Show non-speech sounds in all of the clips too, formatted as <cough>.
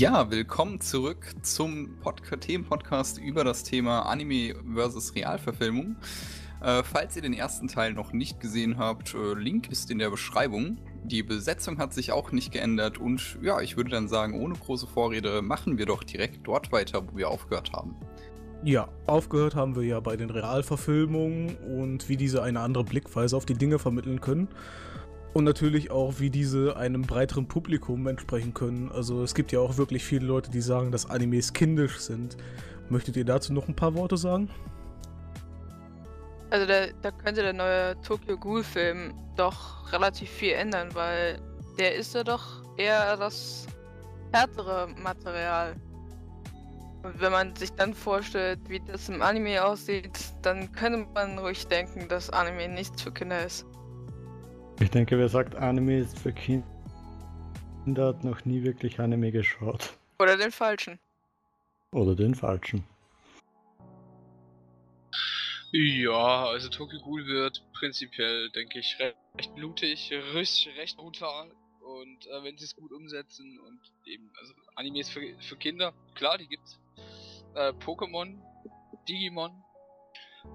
Ja, willkommen zurück zum Pod Themenpodcast über das Thema Anime versus Realverfilmung. Äh, falls ihr den ersten Teil noch nicht gesehen habt, äh, Link ist in der Beschreibung. Die Besetzung hat sich auch nicht geändert und ja, ich würde dann sagen, ohne große Vorrede machen wir doch direkt dort weiter, wo wir aufgehört haben. Ja, aufgehört haben wir ja bei den Realverfilmungen und wie diese eine andere Blickweise auf die Dinge vermitteln können. Und natürlich auch, wie diese einem breiteren Publikum entsprechen können. Also es gibt ja auch wirklich viele Leute, die sagen, dass Animes kindisch sind. Möchtet ihr dazu noch ein paar Worte sagen? Also da, da könnte der neue Tokyo Ghoul Film doch relativ viel ändern, weil der ist ja doch eher das härtere Material. Und wenn man sich dann vorstellt, wie das im Anime aussieht, dann könnte man ruhig denken, dass Anime nichts für Kinder ist. Ich denke, wer sagt, Anime ist für Kinder, hat noch nie wirklich Anime geschaut. Oder den falschen. Oder den falschen. Ja, also Tokyo Ghoul wird prinzipiell, denke ich, recht, blutig, recht, recht brutal. Und äh, wenn sie es gut umsetzen und eben, also Animes für, für Kinder, klar, die gibt's. Äh, Pokémon, Digimon,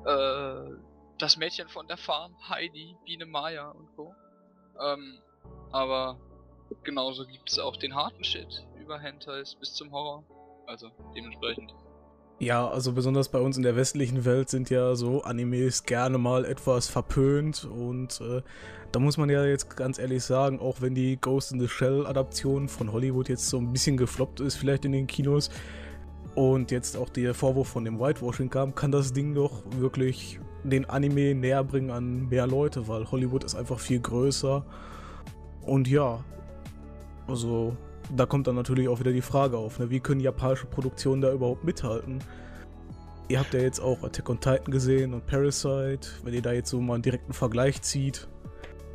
äh, das Mädchen von der Farm, Heidi, Biene Maya und Co. Ähm, aber genauso gibt es auch den harten Shit über Hentais bis zum Horror. Also dementsprechend. Ja, also besonders bei uns in der westlichen Welt sind ja so Animes gerne mal etwas verpönt und äh, da muss man ja jetzt ganz ehrlich sagen, auch wenn die Ghost in the Shell Adaption von Hollywood jetzt so ein bisschen gefloppt ist, vielleicht in den Kinos und jetzt auch der Vorwurf von dem Whitewashing kam, kann das Ding doch wirklich den Anime näher bringen an mehr Leute, weil Hollywood ist einfach viel größer. Und ja, also da kommt dann natürlich auch wieder die Frage auf, ne? wie können japanische Produktionen da überhaupt mithalten? Ihr habt ja jetzt auch Attack on Titan gesehen und Parasite. Wenn ihr da jetzt so mal einen direkten Vergleich zieht,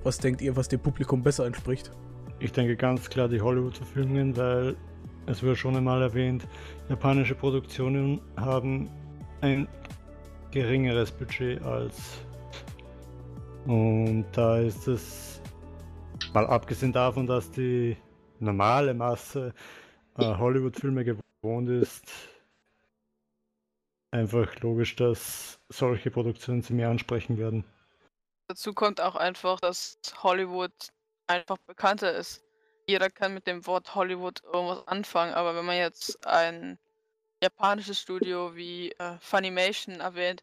was denkt ihr, was dem Publikum besser entspricht? Ich denke ganz klar die Hollywood-Verfilmungen, weil es wurde schon einmal erwähnt, japanische Produktionen haben ein geringeres Budget als. Und da ist es, mal abgesehen davon, dass die normale Masse äh, Hollywood-Filme gewohnt ist, einfach logisch, dass solche Produktionen sie mehr ansprechen werden. Dazu kommt auch einfach, dass Hollywood einfach bekannter ist. Jeder kann mit dem Wort Hollywood irgendwas anfangen, aber wenn man jetzt ein japanisches Studio wie äh, Funimation erwähnt,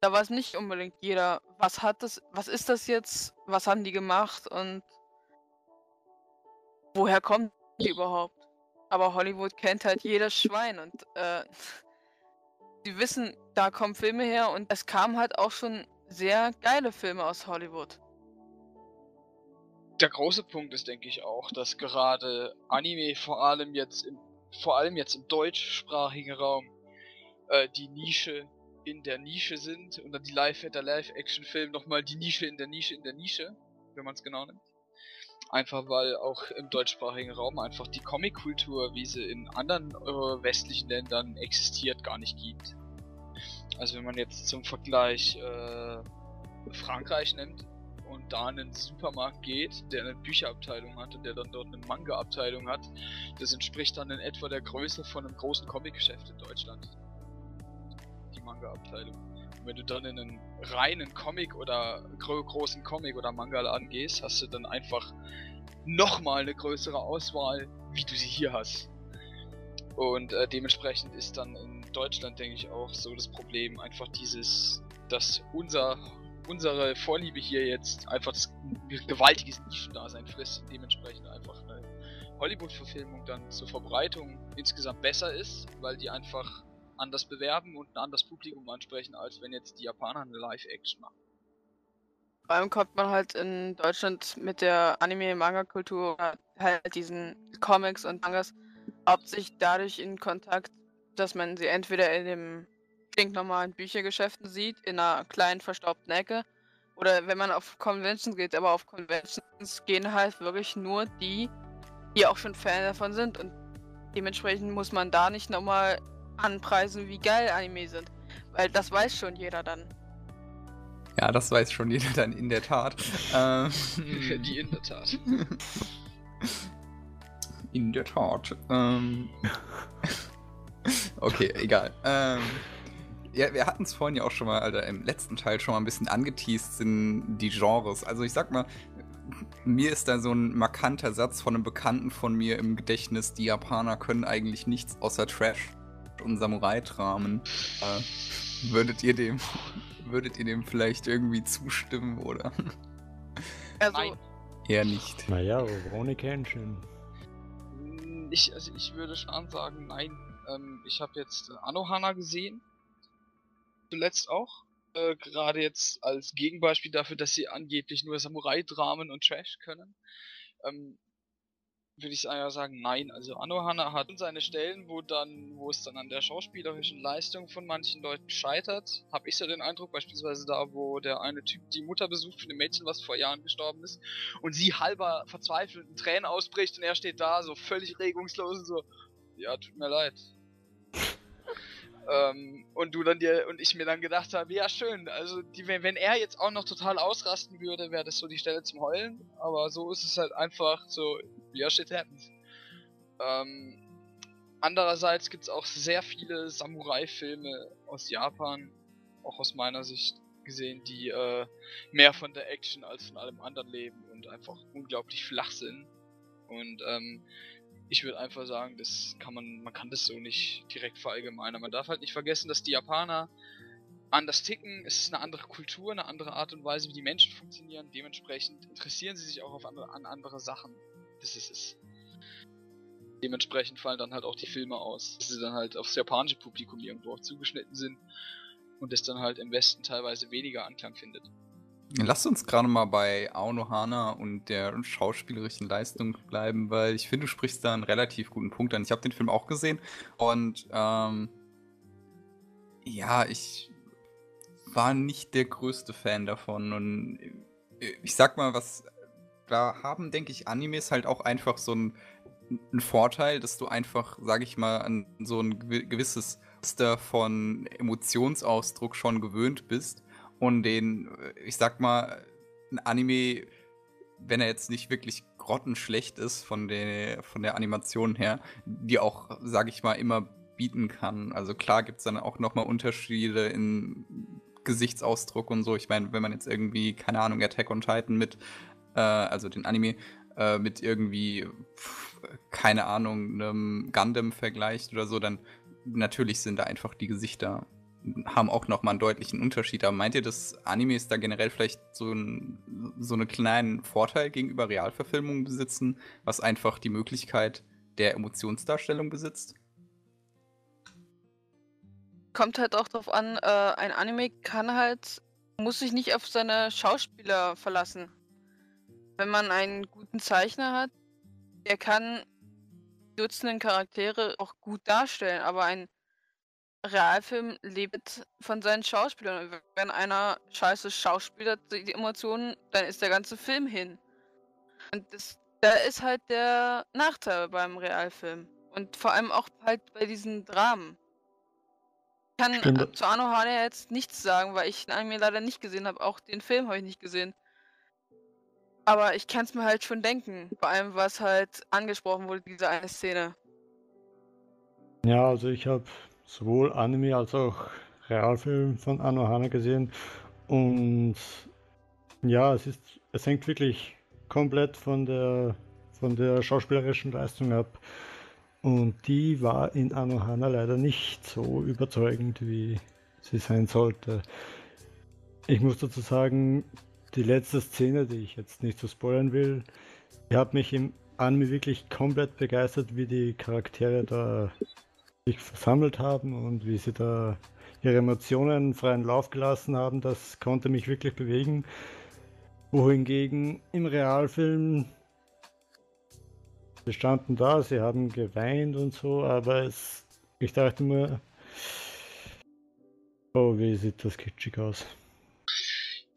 da weiß nicht unbedingt jeder, was hat das, was ist das jetzt, was haben die gemacht und woher kommen die überhaupt? Aber Hollywood kennt halt jedes Schwein und äh, <laughs> sie wissen, da kommen Filme her und es kamen halt auch schon sehr geile Filme aus Hollywood. Der große Punkt ist, denke ich, auch, dass gerade Anime vor allem jetzt im vor allem jetzt im deutschsprachigen Raum, äh, die Nische in der Nische sind und dann die Live der Live-Action-Film nochmal die Nische in der Nische in der Nische, wenn man es genau nimmt. Einfach weil auch im deutschsprachigen Raum einfach die Comic-Kultur, wie sie in anderen äh, westlichen Ländern existiert, gar nicht gibt. Also wenn man jetzt zum Vergleich äh, Frankreich nimmt, und da in einen Supermarkt geht, der eine Bücherabteilung hat und der dann dort eine Manga-Abteilung hat, das entspricht dann in etwa der Größe von einem großen Comic-Geschäft in Deutschland. Die Manga-Abteilung. Und wenn du dann in einen reinen Comic oder gro großen Comic oder Manga-Laden gehst, hast du dann einfach nochmal eine größere Auswahl, wie du sie hier hast. Und äh, dementsprechend ist dann in Deutschland, denke ich, auch so das Problem einfach dieses, dass unser unsere Vorliebe hier jetzt einfach das gewaltiges Nischendasein frisst und dementsprechend einfach eine Hollywood-Verfilmung dann zur Verbreitung insgesamt besser ist, weil die einfach anders bewerben und ein anderes Publikum ansprechen, als wenn jetzt die Japaner eine Live-Action machen. Vor allem kommt man halt in Deutschland mit der Anime-Manga-Kultur halt diesen Comics und Mangas hauptsächlich dadurch in Kontakt, dass man sie entweder in dem stinknormalen Büchergeschäften sieht, in einer kleinen verstaubten Ecke. Oder wenn man auf Conventions geht, aber auf Conventions gehen halt wirklich nur die, die auch schon Fan davon sind. Und dementsprechend muss man da nicht nochmal anpreisen, wie geil Anime sind. Weil das weiß schon jeder dann. Ja, das weiß schon jeder dann in der Tat. <laughs> ähm, die in der Tat. In der Tat. Ähm, <laughs> okay, egal. Ähm, ja, wir hatten es vorhin ja auch schon mal, Alter, also im letzten Teil schon mal ein bisschen angeteased, sind die Genres. Also ich sag mal, mir ist da so ein markanter Satz von einem Bekannten von mir im Gedächtnis, die Japaner können eigentlich nichts außer Trash und Samurai-Dramen. Äh, würdet ihr dem, würdet ihr dem vielleicht irgendwie zustimmen, oder? Also, Nein. Eher nicht. Naja, ohne Kenshin. Ich, also ich würde schon sagen, nein. Ähm, ich habe jetzt Anohana gesehen. Zuletzt auch. Äh, Gerade jetzt als Gegenbeispiel dafür, dass sie angeblich nur Samurai-Dramen und Trash können. Ähm, würde ich eher sagen, nein. Also Anohana hat seine Stellen, wo dann, wo es dann an der schauspielerischen Leistung von manchen Leuten scheitert. Habe ich so den Eindruck, beispielsweise da, wo der eine Typ die Mutter besucht von dem Mädchen, was vor Jahren gestorben ist, und sie halber verzweifelt in Tränen ausbricht und er steht da so völlig regungslos und so, ja, tut mir leid. Ähm, und du dann dir und ich mir dann gedacht habe, ja schön, also die, wenn, wenn er jetzt auch noch total ausrasten würde, wäre das so die Stelle zum Heulen, aber so ist es halt einfach so, ja shit happens. Ähm, andererseits gibt es auch sehr viele Samurai-Filme aus Japan, auch aus meiner Sicht gesehen, die äh, mehr von der Action als von allem anderen leben und einfach unglaublich flach sind. Und ähm, ich würde einfach sagen, das kann man, man kann das so nicht direkt verallgemeinern. Man darf halt nicht vergessen, dass die Japaner anders ticken, es ist eine andere Kultur, eine andere Art und Weise, wie die Menschen funktionieren. Dementsprechend interessieren sie sich auch auf andere, an andere Sachen. Das ist es. Dementsprechend fallen dann halt auch die Filme aus, dass sie dann halt aufs japanische Publikum irgendwo auch zugeschnitten sind und es dann halt im Westen teilweise weniger Anklang findet. Lasst uns gerade mal bei Aonohana und der schauspielerischen Leistung bleiben, weil ich finde, du sprichst da einen relativ guten Punkt an. Ich habe den Film auch gesehen und ähm, ja, ich war nicht der größte Fan davon und ich sag mal, was da haben, denke ich, Animes halt auch einfach so ein, ein Vorteil, dass du einfach, sag ich mal, an so ein gewi- gewisses Muster von Emotionsausdruck schon gewöhnt bist und den, äh, ich sag mal, ein Anime, wenn er jetzt nicht wirklich grottenschlecht ist von der, von der Animation her, die auch, sag ich mal, immer bieten kann. Also klar gibt es dann auch nochmal Unterschiede in Gesichtsausdruck und so. Ich meine, wenn man jetzt irgendwie, keine Ahnung, Attack on Titan mit, äh, also den Anime, äh, mit irgendwie, pf, keine Ahnung, einem Gundam vergleicht oder so, dann natürlich sind da einfach die Gesichter haben auch noch mal einen deutlichen Unterschied. Aber meint ihr, dass Animes da generell vielleicht so, ein, so einen kleinen Vorteil gegenüber Realverfilmungen besitzen, was einfach die Möglichkeit der Emotionsdarstellung besitzt? kommt halt auch drauf an, äh, ein Anime kann halt, muss sich nicht auf seine Schauspieler verlassen. Wenn man einen guten Zeichner hat, der kann dutzenden Charaktere auch gut darstellen, aber ein Realfilm lebt von seinen Schauspielern. Wenn einer scheiße Schauspieler die Emotionen, dann ist der ganze Film hin. Und das, da ist halt der Nachteil beim Realfilm. Und vor allem auch halt bei diesen Dramen. Ich kann Stimmt. zu Arno Hane jetzt nichts sagen, weil ich den Anime leider nicht gesehen habe. Auch den Film habe ich nicht gesehen. Aber ich kann es mir halt schon denken. Vor allem, was halt angesprochen wurde, diese eine Szene. Ja, also ich habe sowohl Anime als auch Realfilm von Anohana gesehen und ja, es ist, es hängt wirklich komplett von der von der schauspielerischen Leistung ab und die war in Anohana leider nicht so überzeugend, wie sie sein sollte. Ich muss dazu sagen, die letzte Szene, die ich jetzt nicht so spoilern will, die hat mich im Anime wirklich komplett begeistert, wie die Charaktere da sich versammelt haben und wie sie da ihre Emotionen freien Lauf gelassen haben, das konnte mich wirklich bewegen. Wohingegen im Realfilm sie standen da, sie haben geweint und so, aber es, ich dachte mir, oh, wie sieht das kitschig aus.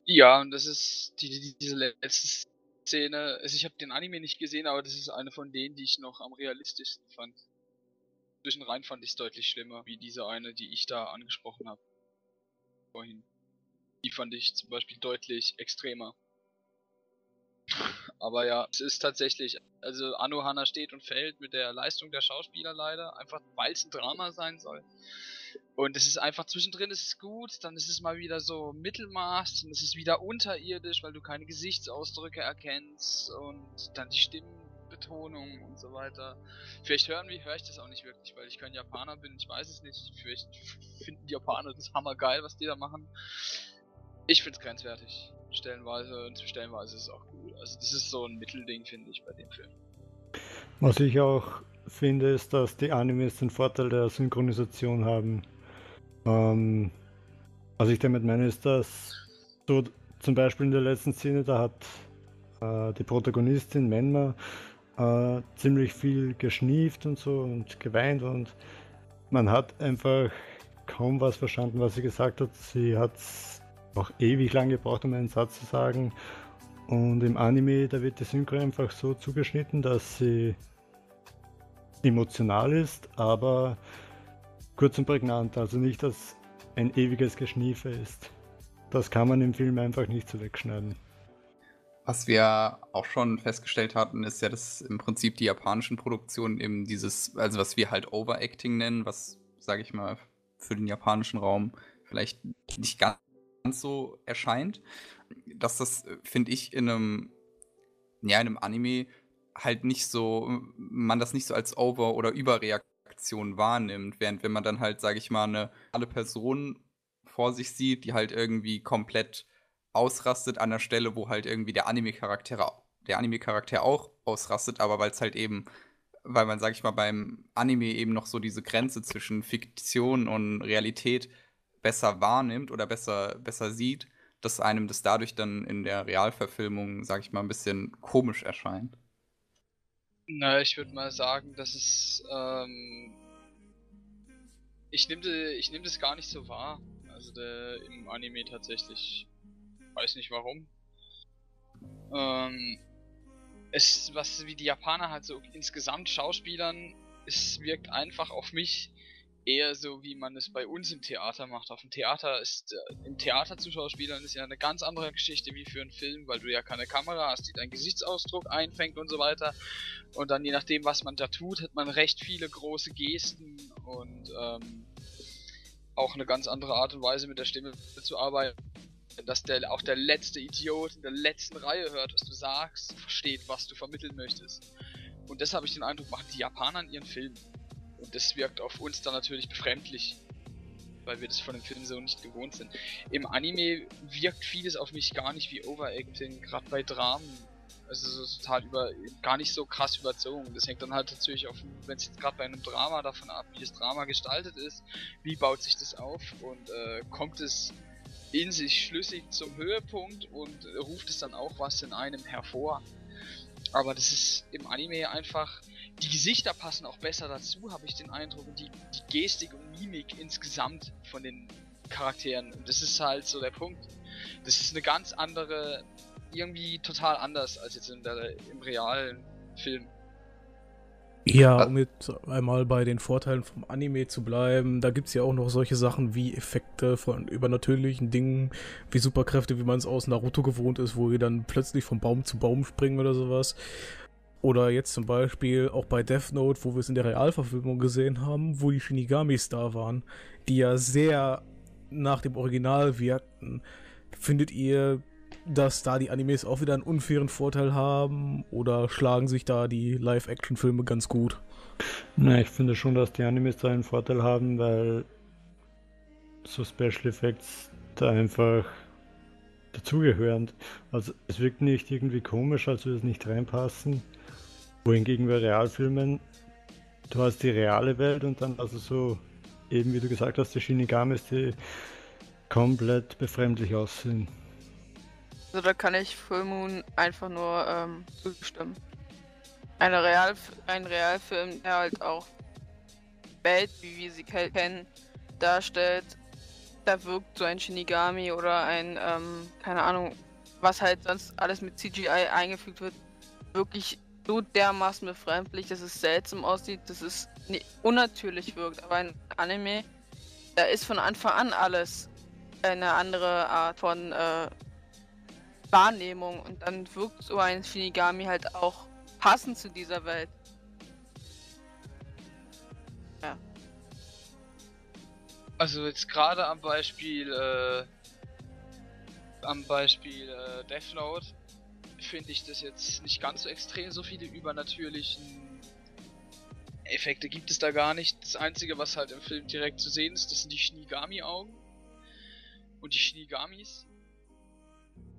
Ja, und das ist die, die, diese letzte Szene. Also ich habe den Anime nicht gesehen, aber das ist eine von denen, die ich noch am realistischsten fand. Zwischen rein fand ich es deutlich schlimmer, wie diese eine, die ich da angesprochen habe. Vorhin. Die fand ich zum Beispiel deutlich extremer. <laughs> Aber ja, es ist tatsächlich, also Anohana steht und fällt mit der Leistung der Schauspieler leider, einfach weil es ein Drama sein soll. Und es ist einfach zwischendrin ist es gut, dann ist es mal wieder so Mittelmaß, dann ist es wieder unterirdisch, weil du keine Gesichtsausdrücke erkennst und dann die Stimmenbetonung und so weiter. Vielleicht hören wir, höre ich das auch nicht wirklich, weil ich kein Japaner bin, ich weiß es nicht. Vielleicht finden die Japaner das hammergeil, was die da machen. Ich find's grenzwertig. Stellenweise und stellenweise ist es auch gut. Also das ist so ein Mittelding, finde ich, bei dem Film. Was ich auch finde, ist, dass die Animes den Vorteil der Synchronisation haben. Ähm, was ich damit meine, ist, dass so zum Beispiel in der letzten Szene, da hat äh, die Protagonistin Menma äh, ziemlich viel geschnieft und so und geweint und man hat einfach kaum was verstanden, was sie gesagt hat. Sie hat auch ewig lang gebraucht, um einen Satz zu sagen. Und im Anime, da wird die Synchro einfach so zugeschnitten, dass sie emotional ist, aber kurz und prägnant. Also nicht, dass ein ewiges Geschniefe ist. Das kann man im Film einfach nicht so wegschneiden. Was wir auch schon festgestellt hatten, ist ja, dass im Prinzip die japanischen Produktionen eben dieses, also was wir halt Overacting nennen, was, sage ich mal, für den japanischen Raum vielleicht nicht ganz so erscheint, dass das, finde ich, in einem, ja, in einem Anime halt nicht so, man das nicht so als Over- oder Überreaktion wahrnimmt, während wenn man dann halt, sage ich mal, eine alle Person vor sich sieht, die halt irgendwie komplett ausrastet an der Stelle, wo halt irgendwie der Anime-Charakter der Anime-Charakter auch ausrastet, aber weil es halt eben, weil man, sag ich mal, beim Anime eben noch so diese Grenze zwischen Fiktion und Realität besser wahrnimmt oder besser, besser sieht, dass einem das dadurch dann in der Realverfilmung, sag ich mal, ein bisschen komisch erscheint. Na, ich würde mal sagen, dass es, ähm, ich nehme ich nehm das gar nicht so wahr. Also der, im Anime tatsächlich. Weiß nicht warum. Ähm, es, was wie die Japaner halt so insgesamt Schauspielern, es wirkt einfach auf mich eher so, wie man es bei uns im Theater macht. Auf dem Theater ist, äh, im Theater zu Schauspielern ist ja eine ganz andere Geschichte wie für einen Film, weil du ja keine Kamera hast, die deinen Gesichtsausdruck einfängt und so weiter. Und dann je nachdem, was man da tut, hat man recht viele große Gesten und ähm, auch eine ganz andere Art und Weise mit der Stimme zu arbeiten. Dass der, auch der letzte Idiot in der letzten Reihe hört, was du sagst, versteht, was du vermitteln möchtest. Und das habe ich den Eindruck, machen die Japaner in ihren Filmen. Und das wirkt auf uns dann natürlich befremdlich, weil wir das von dem Film so nicht gewohnt sind. Im Anime wirkt vieles auf mich gar nicht wie Overacting, gerade bei Dramen. Also so total über, gar nicht so krass überzogen. Das hängt dann halt natürlich auf, wenn es jetzt gerade bei einem Drama davon ab, wie das Drama gestaltet ist, wie baut sich das auf und äh, kommt es in sich schlüssig zum Höhepunkt und ruft es dann auch was in einem hervor. Aber das ist im Anime einfach, die Gesichter passen auch besser dazu, habe ich den Eindruck, und die, die Gestik und Mimik insgesamt von den Charakteren. Und das ist halt so der Punkt. Das ist eine ganz andere, irgendwie total anders als jetzt in der, im realen Film. Ja, um jetzt einmal bei den Vorteilen vom Anime zu bleiben, da gibt es ja auch noch solche Sachen wie Effekte von übernatürlichen Dingen, wie Superkräfte, wie man es aus Naruto gewohnt ist, wo wir dann plötzlich vom Baum zu Baum springen oder sowas. Oder jetzt zum Beispiel auch bei Death Note, wo wir es in der Realverfilmung gesehen haben, wo die Shinigamis da waren, die ja sehr nach dem Original wirkten. Findet ihr, dass da die Animes auch wieder einen unfairen Vorteil haben oder schlagen sich da die Live-Action-Filme ganz gut? Na, ich finde schon, dass die Animes da einen Vorteil haben, weil so Special Effects da einfach dazugehören. Also es wirkt nicht irgendwie komisch, als würde es nicht reinpassen wohingegen bei Realfilmen, du hast die reale Welt und dann also so, eben wie du gesagt hast, die Shinigamis, die komplett befremdlich aussehen. Also da kann ich Full Moon einfach nur ähm, zustimmen. Eine Real, ein Realfilm, der halt auch Welt, wie wir sie kennen, darstellt, da wirkt so ein Shinigami oder ein, ähm, keine Ahnung, was halt sonst alles mit CGI eingefügt wird, wirklich so dermaßen befremdlich, dass es seltsam aussieht, dass es unnatürlich wirkt. Aber ein Anime, da ist von Anfang an alles eine andere Art von äh, Wahrnehmung und dann wirkt so ein Shinigami halt auch passend zu dieser Welt. Ja. Also jetzt gerade am Beispiel äh, am Beispiel äh, Death Note finde ich das jetzt nicht ganz so extrem. So viele übernatürlichen Effekte gibt es da gar nicht. Das einzige, was halt im Film direkt zu sehen ist, das sind die Shinigami-Augen und die Shinigamis,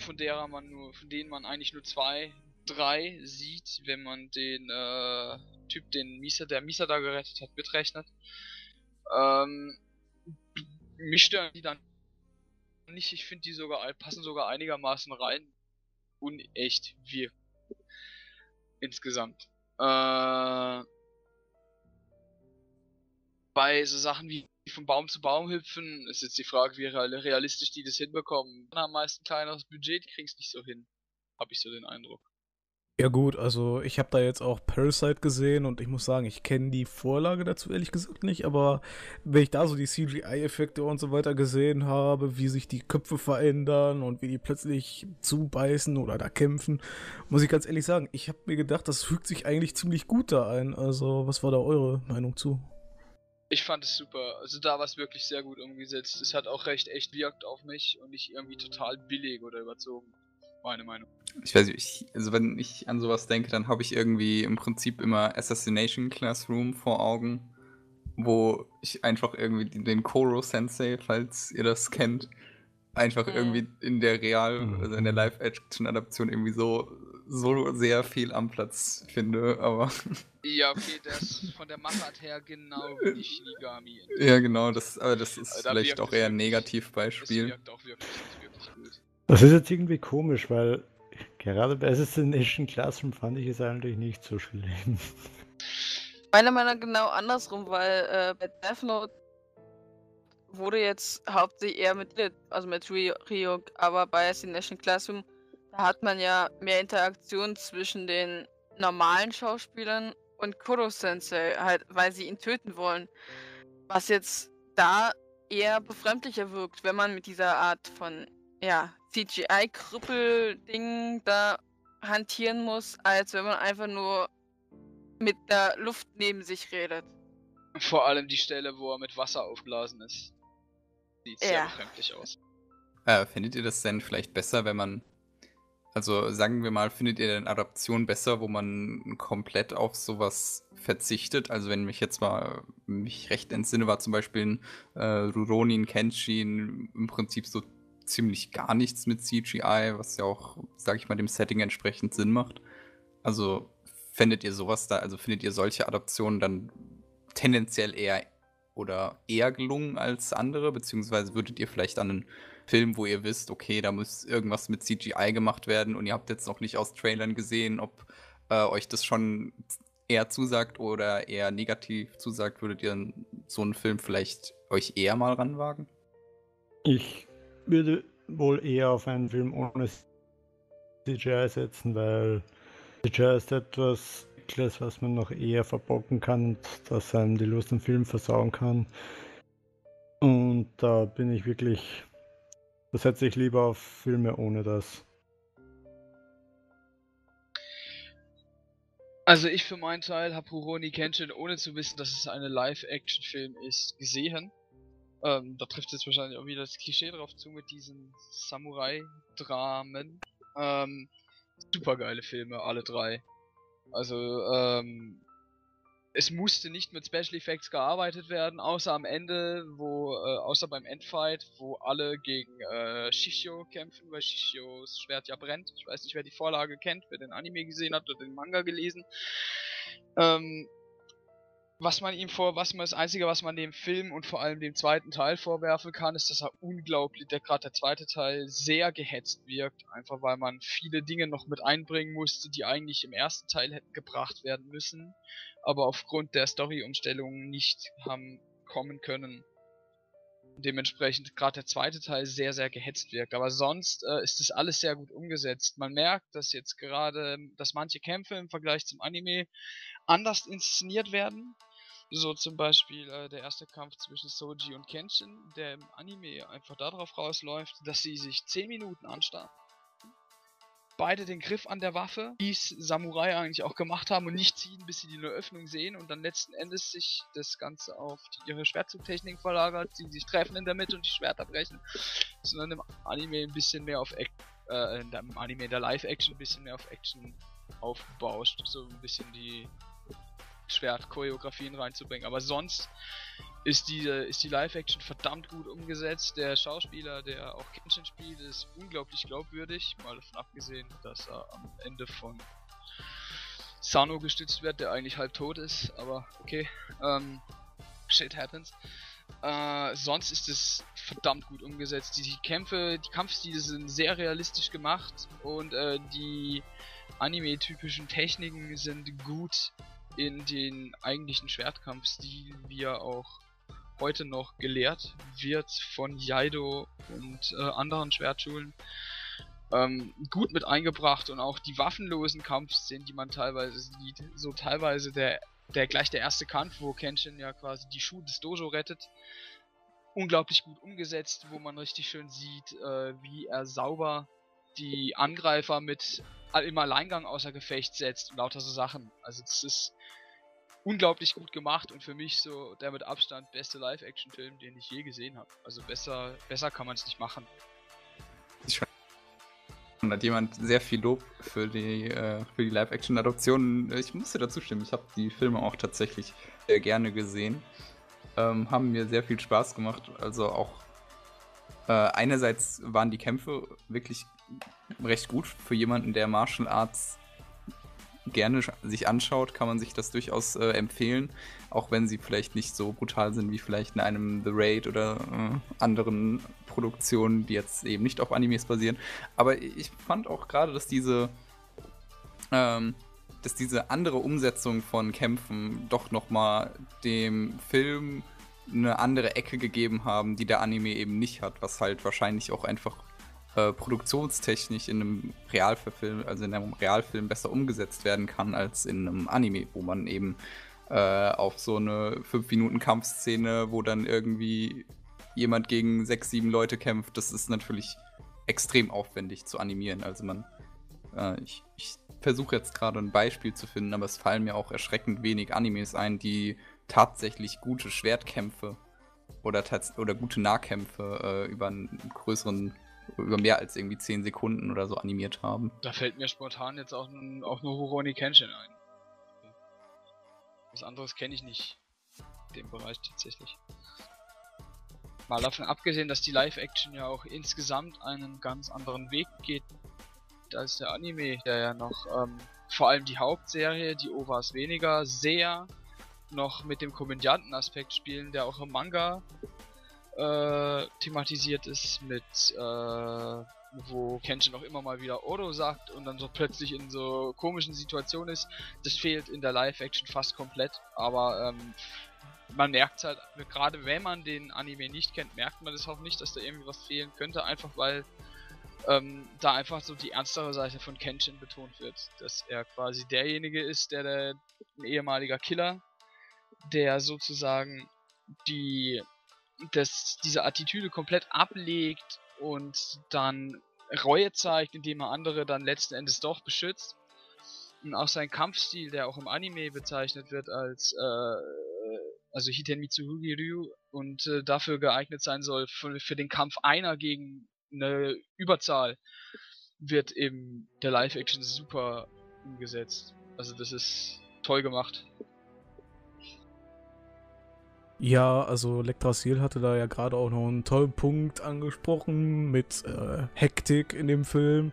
von derer man nur, von denen man eigentlich nur zwei, drei sieht, wenn man den äh, Typ, den Misa, der Misa da gerettet hat, mitrechnet. Ähm, mich stören die dann nicht. Ich finde die sogar passen sogar einigermaßen rein. Unecht wir insgesamt. Äh, bei so Sachen wie von Baum zu Baum hüpfen, ist jetzt die Frage, wie realistisch die das hinbekommen. Am meisten kleineres Budget, die kriegen es nicht so hin. Habe ich so den Eindruck. Ja gut, also ich habe da jetzt auch Parasite gesehen und ich muss sagen, ich kenne die Vorlage dazu ehrlich gesagt nicht, aber wenn ich da so die CGI-Effekte und so weiter gesehen habe, wie sich die Köpfe verändern und wie die plötzlich zubeißen oder da kämpfen, muss ich ganz ehrlich sagen, ich habe mir gedacht, das fügt sich eigentlich ziemlich gut da ein. Also was war da eure Meinung zu? Ich fand es super. Also da war es wirklich sehr gut umgesetzt. Es hat auch recht echt wirkt auf mich und nicht irgendwie total billig oder überzogen meine Meinung. Ich weiß nicht, also wenn ich an sowas denke, dann habe ich irgendwie im Prinzip immer Assassination Classroom vor Augen, wo ich einfach irgendwie den Koro Sensei, falls ihr das kennt, einfach mhm. irgendwie in der Real, mhm. also in der Live-Action-Adaption irgendwie so, so sehr viel am Platz finde, aber. Ja, okay, der ist von der Machart her genau wie Shinigami. Ja, genau, das, aber das ist also vielleicht auch eher ein Negativbeispiel. Das wirkt auch wirklich, wirklich gut. Das ist jetzt irgendwie komisch, weil gerade bei Assassination Classroom fand ich es eigentlich nicht so schlimm. Meiner Meinung nach genau andersrum, weil äh, bei Death Note wurde jetzt hauptsächlich eher mit, also mit Ryuk, aber bei Assassination Classroom, da hat man ja mehr Interaktion zwischen den normalen Schauspielern und Kuro Sensei, halt, weil sie ihn töten wollen. Was jetzt da eher befremdlicher wirkt, wenn man mit dieser Art von ja, CGI-Krüppel-Ding da hantieren muss, als wenn man einfach nur mit der Luft neben sich redet. Vor allem die Stelle, wo er mit Wasser aufgeblasen ist. Sieht sehr ja. befremdlich aus. Äh, findet ihr das denn vielleicht besser, wenn man. Also sagen wir mal, findet ihr denn Adaption besser, wo man komplett auf sowas verzichtet? Also wenn mich jetzt mal mich recht entsinne, war zum Beispiel ein äh, Ruronin Kenshin im Prinzip so ziemlich gar nichts mit CGI, was ja auch, sag ich mal, dem Setting entsprechend Sinn macht. Also findet ihr sowas da, also findet ihr solche Adaptionen dann tendenziell eher oder eher gelungen als andere, beziehungsweise würdet ihr vielleicht an einen Film, wo ihr wisst, okay, da muss irgendwas mit CGI gemacht werden und ihr habt jetzt noch nicht aus Trailern gesehen, ob äh, euch das schon eher zusagt oder eher negativ zusagt, würdet ihr so einen Film vielleicht euch eher mal ranwagen? Ich würde wohl eher auf einen Film ohne CGI setzen, weil CGI ist etwas, was man noch eher verbocken kann und das einem die Lust am Film versauen kann. Und da bin ich wirklich, da setze ich lieber auf Filme ohne das. Also ich für meinen Teil habe Rurouni Kenshin ohne zu wissen, dass es eine Live-Action-Film ist, gesehen. Ähm, da trifft jetzt wahrscheinlich auch wieder das Klischee drauf zu mit diesen Samurai-Dramen. Ähm, super geile Filme, alle drei. Also, ähm, es musste nicht mit Special Effects gearbeitet werden, außer am Ende, wo, äh, außer beim Endfight, wo alle gegen äh, Shishio kämpfen, weil Shishios Schwert ja brennt. Ich weiß nicht, wer die Vorlage kennt, wer den Anime gesehen hat oder den Manga gelesen. Ähm, was man ihm vor, was man das Einzige, was man dem Film und vor allem dem zweiten Teil vorwerfen kann, ist, dass er unglaublich, der gerade der zweite Teil sehr gehetzt wirkt, einfach weil man viele Dinge noch mit einbringen musste, die eigentlich im ersten Teil hätten gebracht werden müssen, aber aufgrund der Storyumstellung nicht haben kommen können. Dementsprechend gerade der zweite Teil sehr, sehr gehetzt wirkt. Aber sonst äh, ist das alles sehr gut umgesetzt. Man merkt, dass jetzt gerade, dass manche Kämpfe im Vergleich zum Anime anders inszeniert werden. So zum Beispiel äh, der erste Kampf zwischen Soji und Kenshin, der im Anime einfach darauf rausläuft, dass sie sich 10 Minuten anstarren, beide den Griff an der Waffe, wie es Samurai eigentlich auch gemacht haben und nicht ziehen, bis sie die Öffnung sehen und dann letzten Endes sich das Ganze auf ihre Schwertzugtechnik verlagert, sie sich treffen in der Mitte und die Schwerter brechen, sondern im Anime ein bisschen mehr auf Act äh, dem Anime der Live-Action ein bisschen mehr auf Action aufbauscht, so ein bisschen die Schwertchoreografien reinzubringen. Aber sonst ist die, ist die Live-Action verdammt gut umgesetzt. Der Schauspieler, der auch Kenshin spielt, ist unglaublich glaubwürdig. Mal davon abgesehen, dass er am Ende von Sano gestützt wird, der eigentlich halb tot ist. Aber okay, ähm, shit happens. Äh, sonst ist es verdammt gut umgesetzt. Die, die Kämpfe, die Kampfstile sind sehr realistisch gemacht und äh, die anime-typischen Techniken sind gut in den eigentlichen Schwertkampfstil, wie er auch heute noch gelehrt wird von Jaido und äh, anderen Schwertschulen. Ähm, gut mit eingebracht und auch die waffenlosen Kampfszenen, die man teilweise sieht, so teilweise der, der gleich der erste Kampf, wo Kenshin ja quasi die Schuhe des Dojo rettet, unglaublich gut umgesetzt, wo man richtig schön sieht, äh, wie er sauber die Angreifer mit im Alleingang außer Gefecht setzt und lauter so Sachen. Also das ist unglaublich gut gemacht und für mich so der mit Abstand beste Live-Action-Film, den ich je gesehen habe. Also besser, besser kann man es nicht machen. Und hat jemand sehr viel Lob für die, äh, die Live-Action-Adoption. Ich musste dazu stimmen, ich habe die Filme auch tatsächlich sehr gerne gesehen. Ähm, haben mir sehr viel Spaß gemacht. Also auch äh, einerseits waren die Kämpfe wirklich recht gut für jemanden, der Martial Arts gerne sich anschaut, kann man sich das durchaus äh, empfehlen, auch wenn sie vielleicht nicht so brutal sind wie vielleicht in einem The Raid oder äh, anderen Produktionen, die jetzt eben nicht auf Animes basieren. Aber ich fand auch gerade, dass diese ähm, dass diese andere Umsetzung von Kämpfen doch nochmal dem Film eine andere Ecke gegeben haben, die der Anime eben nicht hat, was halt wahrscheinlich auch einfach äh, produktionstechnisch in einem Realfilm, also in einem Realfilm besser umgesetzt werden kann als in einem Anime, wo man eben äh, auf so eine 5 Minuten Kampfszene, wo dann irgendwie jemand gegen 6, 7 Leute kämpft, das ist natürlich extrem aufwendig zu animieren. Also man, äh, ich, ich versuche jetzt gerade ein Beispiel zu finden, aber es fallen mir auch erschreckend wenig Animes ein, die tatsächlich gute Schwertkämpfe oder, oder gute Nahkämpfe äh, über einen größeren über mehr als irgendwie 10 Sekunden oder so animiert haben. Da fällt mir spontan jetzt auch, auch nur Horoni Kenshin ein. Was anderes kenne ich nicht. Dem Bereich tatsächlich. Mal davon abgesehen, dass die Live-Action ja auch insgesamt einen ganz anderen Weg geht als der Anime, der ja noch ähm, vor allem die Hauptserie, die OVAs weniger, sehr noch mit dem Komödiantenaspekt spielen, der auch im Manga äh, thematisiert ist mit äh, wo Kenshin auch immer mal wieder Odo sagt und dann so plötzlich in so komischen Situationen ist. Das fehlt in der Live-Action fast komplett, aber ähm, man merkt halt, gerade wenn man den Anime nicht kennt, merkt man das auch nicht, dass da irgendwie was fehlen könnte, einfach weil ähm, da einfach so die ernstere Seite von Kenshin betont wird, dass er quasi derjenige ist, der, der ein ehemaliger Killer, der sozusagen die das, diese Attitüde komplett ablegt und dann Reue zeigt, indem er andere dann letzten Endes doch beschützt. Und auch sein Kampfstil, der auch im Anime bezeichnet wird als äh, also Hiten Mitsuhugi Ryu und äh, dafür geeignet sein soll für, für den Kampf einer gegen eine Überzahl, wird eben der Live-Action super umgesetzt. Also das ist toll gemacht. Ja, also Lektrasil hatte da ja gerade auch noch einen tollen Punkt angesprochen mit äh, Hektik in dem Film.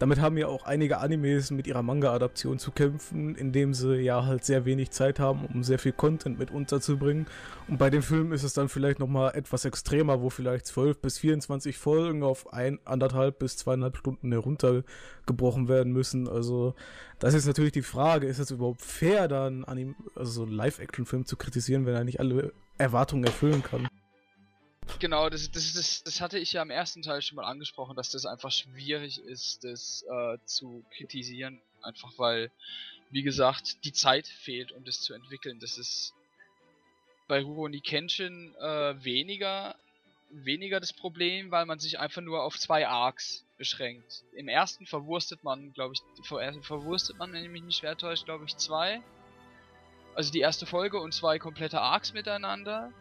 Damit haben ja auch einige Animes mit ihrer Manga-Adaption zu kämpfen, indem sie ja halt sehr wenig Zeit haben, um sehr viel Content mit unterzubringen. Und bei den Filmen ist es dann vielleicht nochmal etwas extremer, wo vielleicht 12 bis 24 Folgen auf ein, anderthalb bis zweieinhalb Stunden heruntergebrochen werden müssen. Also, das ist natürlich die Frage, ist es überhaupt fair, dann Anim also so einen Live-Action-Film zu kritisieren, wenn er nicht alle Erwartungen erfüllen kann? Genau, das, das, das, das hatte ich ja im ersten Teil schon mal angesprochen, dass das einfach schwierig ist, das äh, zu kritisieren. Einfach weil, wie gesagt, die Zeit fehlt, um das zu entwickeln. Das ist bei Rurouni Kenshin äh, weniger, weniger das Problem, weil man sich einfach nur auf zwei Arcs beschränkt. Im ersten verwurstet man, glaube ich, ver verwurstet man, wenn ich mich nicht schwer täusche, glaube ich, zwei. Also die erste Folge und zwei komplette Arcs miteinander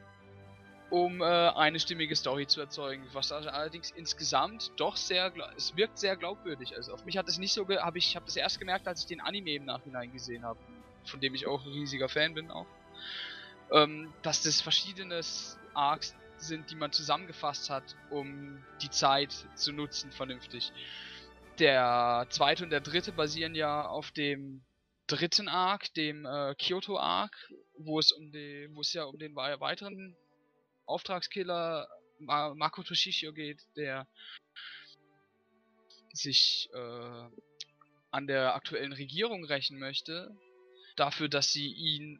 um äh, eine stimmige Story zu erzeugen, was allerdings insgesamt doch sehr, es wirkt sehr glaubwürdig. Also auf mich hat es nicht so, habe ich, habe das erst gemerkt, als ich den Anime im Nachhinein gesehen habe, von dem ich auch ein riesiger Fan bin auch, ähm, dass das verschiedene Arcs sind, die man zusammengefasst hat, um die Zeit zu nutzen vernünftig. Der zweite und der dritte basieren ja auf dem dritten Arc, dem äh, Kyoto Arc, wo es um die, wo es ja um den weiteren Auftragskiller Ma Makoto Shishio geht, der sich äh, an der aktuellen Regierung rächen möchte, dafür, dass sie ihn,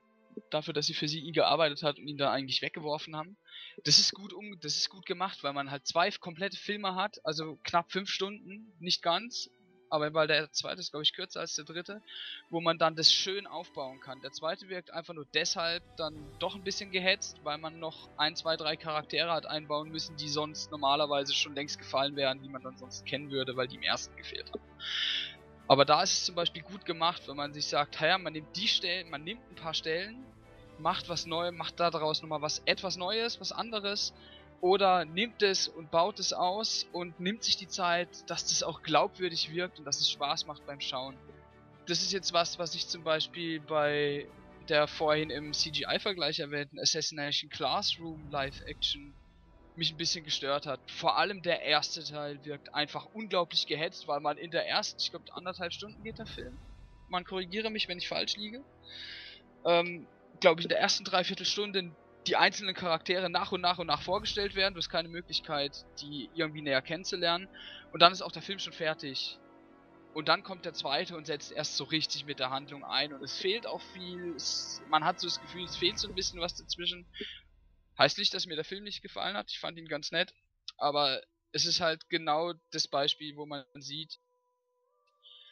dafür, dass sie für sie ihn gearbeitet hat und ihn da eigentlich weggeworfen haben. Das ist gut um, das ist gut gemacht, weil man halt zwei komplette Filme hat, also knapp fünf Stunden, nicht ganz, aber weil der zweite ist, glaube ich, kürzer als der dritte, wo man dann das schön aufbauen kann. Der zweite wirkt einfach nur deshalb dann doch ein bisschen gehetzt, weil man noch ein, zwei, drei Charaktere hat einbauen müssen, die sonst normalerweise schon längst gefallen wären, die man dann sonst kennen würde, weil die im ersten gefehlt haben. Aber da ist es zum Beispiel gut gemacht, wenn man sich sagt, ja, man nimmt die Stellen, man nimmt ein paar Stellen, macht was Neues, macht daraus nochmal was etwas Neues, was anderes oder nimmt es und baut es aus und nimmt sich die Zeit, dass das auch glaubwürdig wirkt und dass es Spaß macht beim Schauen. Das ist jetzt was, was ich zum Beispiel bei der vorhin im CGI-Vergleich erwähnten Assassination Classroom Live-Action mich ein bisschen gestört hat. Vor allem der erste Teil wirkt einfach unglaublich gehetzt, weil man in der ersten, ich glaube anderthalb Stunden geht der Film. Man korrigiere mich, wenn ich falsch liege. Ähm, glaube ich, in der ersten Dreiviertelstunde die einzelnen Charaktere nach und nach und nach vorgestellt werden. Du hast keine Möglichkeit, die irgendwie näher kennenzulernen. Und dann ist auch der Film schon fertig. Und dann kommt der zweite und setzt erst so richtig mit der Handlung ein. Und es fehlt auch viel. Es, man hat so das Gefühl, es fehlt so ein bisschen was dazwischen. Heißt nicht, dass mir der Film nicht gefallen hat. Ich fand ihn ganz nett. Aber es ist halt genau das Beispiel, wo man sieht,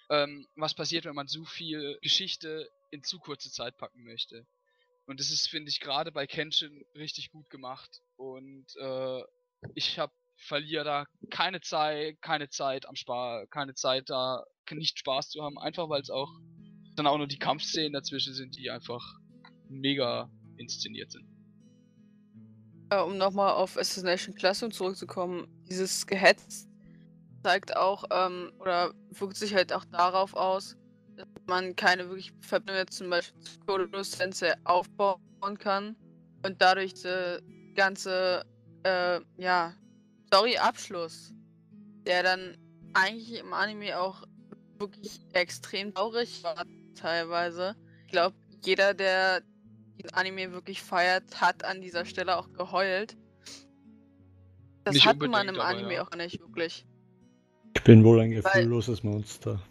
ähm, was passiert, wenn man so viel Geschichte in zu kurze Zeit packen möchte. Und das ist, finde ich, gerade bei Kenshin richtig gut gemacht. Und äh, ich habe verliere da keine Zeit, keine Zeit am Spar, keine Zeit da nicht Spaß zu haben, einfach weil es auch dann auch nur die Kampfszenen dazwischen sind, die einfach mega inszeniert sind. Ja, um nochmal auf Assassination Classroom zurückzukommen, dieses Gehetzt zeigt auch, ähm, oder wirkt sich halt auch darauf aus, man keine wirklich Verbindung zum Beispiel zu Kodo Sensei aufbauen kann und dadurch der ganze äh, ja, Story-Abschluss, der dann eigentlich im Anime auch wirklich extrem traurig war teilweise. Ich glaube, jeder, der den Anime wirklich feiert, hat an dieser Stelle auch geheult. Das nicht hat man im Anime ja. auch nicht wirklich. Ich bin wohl ein gefühlloses Weil, Monster.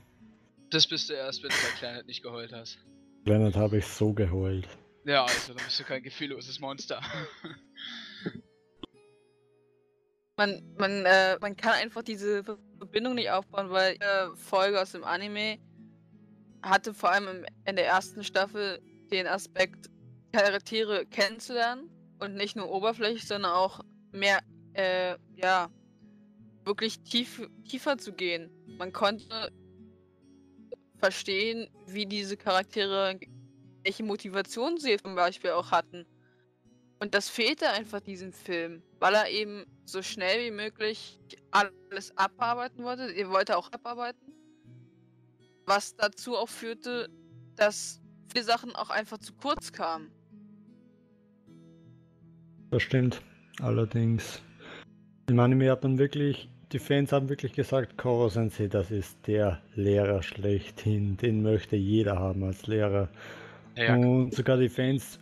Das bist du erst, wenn du bei Planet nicht geheult hast. Planet habe ich so geheult. Ja, also dann bist du kein gefühlloses Monster. <laughs> man, man, äh, man kann einfach diese Verbindung nicht aufbauen, weil die Folge aus dem Anime hatte vor allem in der ersten Staffel den Aspekt, Charaktere kennenzulernen und nicht nur oberflächlich, sondern auch mehr, äh, ja, wirklich tief, tiefer zu gehen. Man konnte verstehen, wie diese Charaktere, welche Motivation sie zum Beispiel auch hatten. Und das fehlte einfach diesem Film, weil er eben so schnell wie möglich alles abarbeiten wollte. Er wollte auch abarbeiten. Was dazu auch führte, dass viele Sachen auch einfach zu kurz kamen. Das stimmt. Allerdings. Im Anime hat man wirklich die Fans haben wirklich gesagt, Koro Sensei, das ist der Lehrer schlechthin. Den möchte jeder haben als Lehrer. Ja. Und sogar die Fans,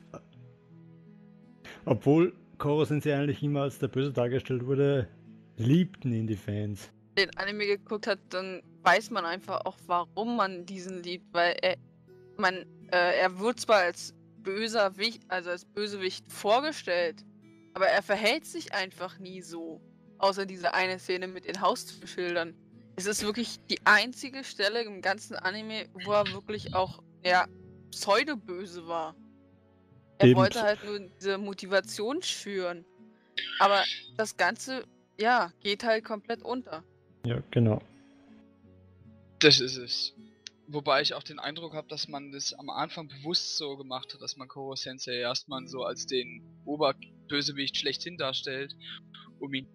obwohl Koro Sensei eigentlich immer als der Böse dargestellt wurde, liebten ihn die Fans. Wenn den Anime geguckt hat, dann weiß man einfach auch, warum man diesen liebt, weil er, man, äh, er wird zwar als böser Wicht, also als Bösewicht vorgestellt, aber er verhält sich einfach nie so. Außer diese eine Szene mit den Haustürschildern. Es ist wirklich die einzige Stelle im ganzen Anime, wo er wirklich auch, ja, pseudo-böse war. Er Eben. wollte halt nur diese Motivation schüren. Aber das Ganze, ja, geht halt komplett unter. Ja, genau. Das ist es. Wobei ich auch den Eindruck habe, dass man das am Anfang bewusst so gemacht hat, dass man Koro Sensei erstmal so als den Oberbösewicht schlechthin darstellt, um ihn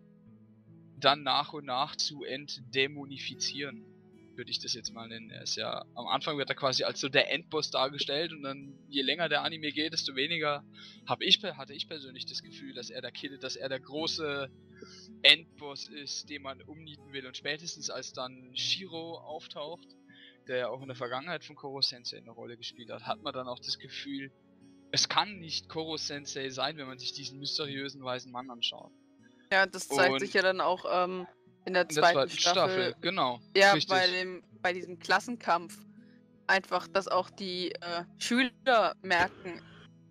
dann nach und nach zu entdämonifizieren, würde ich das jetzt mal nennen. Er ist ja, am Anfang wird er quasi als so der Endboss dargestellt und dann, je länger der Anime geht, desto weniger hab ich, hatte ich persönlich das Gefühl, dass er der Kid, dass er der große Endboss ist, den man umnieten will. Und spätestens als dann Shiro auftaucht, der ja auch in der Vergangenheit von Koro Sensei eine Rolle gespielt hat, hat man dann auch das Gefühl, es kann nicht Koro Sensei sein, wenn man sich diesen mysteriösen weißen Mann anschaut. Ja, das zeigt Und- sich ja dann auch ähm, in der In der zweiten, zweiten Staffel. Staffel, genau. Ja, richtig. bei dem, bei diesem Klassenkampf. Einfach, dass auch die äh, Schüler merken,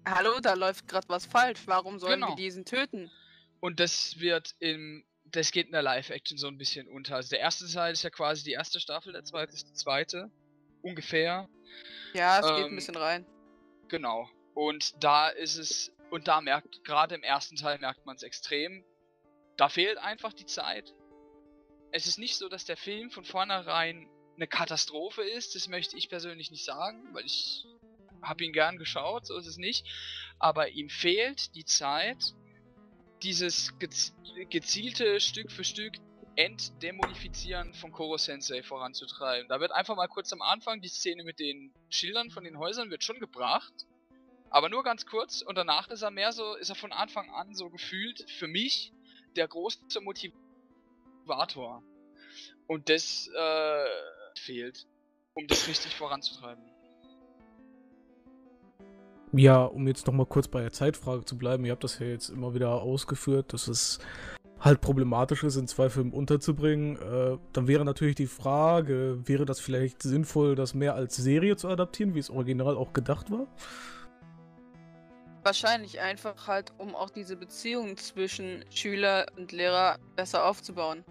hallo, da läuft gerade was falsch, warum sollen Genau. wir diesen töten? Und das wird im. Das geht in der Live-Action so ein bisschen unter. Also der erste Teil ist ja quasi die erste Staffel, der zweite ist die zweite. Ungefähr. Ja, es geht ein Ähm, bisschen rein. Genau. Und da ist es. Und da merkt, gerade im ersten Teil merkt man es extrem. Da fehlt einfach die Zeit. Es ist nicht so, dass der Film von vornherein eine Katastrophe ist. Das möchte ich persönlich nicht sagen, weil ich habe ihn gern geschaut, so ist es nicht. Aber ihm fehlt die Zeit, dieses gez gezielte Stück für Stück Entdämonifizieren von Koro Sensei voranzutreiben. Da wird einfach mal kurz am Anfang die Szene mit den Schildern von den Häusern wird schon gebracht, aber nur ganz kurz und danach ist er mehr so, ist er von Anfang an so gefühlt für mich der große Motivator. Und das äh, fehlt, um das richtig voranzutreiben. Ja, um jetzt nochmal kurz bei der Zeitfrage zu bleiben, ihr habt das ja jetzt immer wieder ausgeführt, dass es halt problematisch ist, in zwei Filmen unterzubringen. Äh, dann wäre natürlich die Frage, wäre das vielleicht sinnvoll, das mehr als Serie zu adaptieren, wie es original auch gedacht war? Wahrscheinlich einfach halt, um auch diese Beziehung zwischen Schüler und Lehrer besser aufzubauen.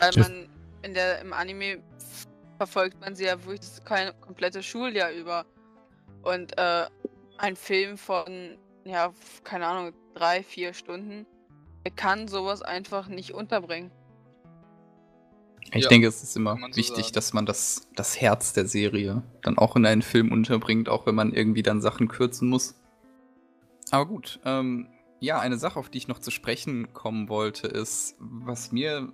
Weil man in der im Anime verfolgt man sie ja wirklich das kein komplette Schuljahr über. Und äh, ein Film von, ja, keine Ahnung, drei, vier Stunden, der kann sowas einfach nicht unterbringen. Ich Ja, denke, es ist immer so wichtig, sagen. dass man das, das Herz der Serie dann auch in einen Film unterbringt, auch wenn man irgendwie dann Sachen kürzen muss. Aber gut, ähm, ja, eine Sache, auf die ich noch zu sprechen kommen wollte, ist, was mir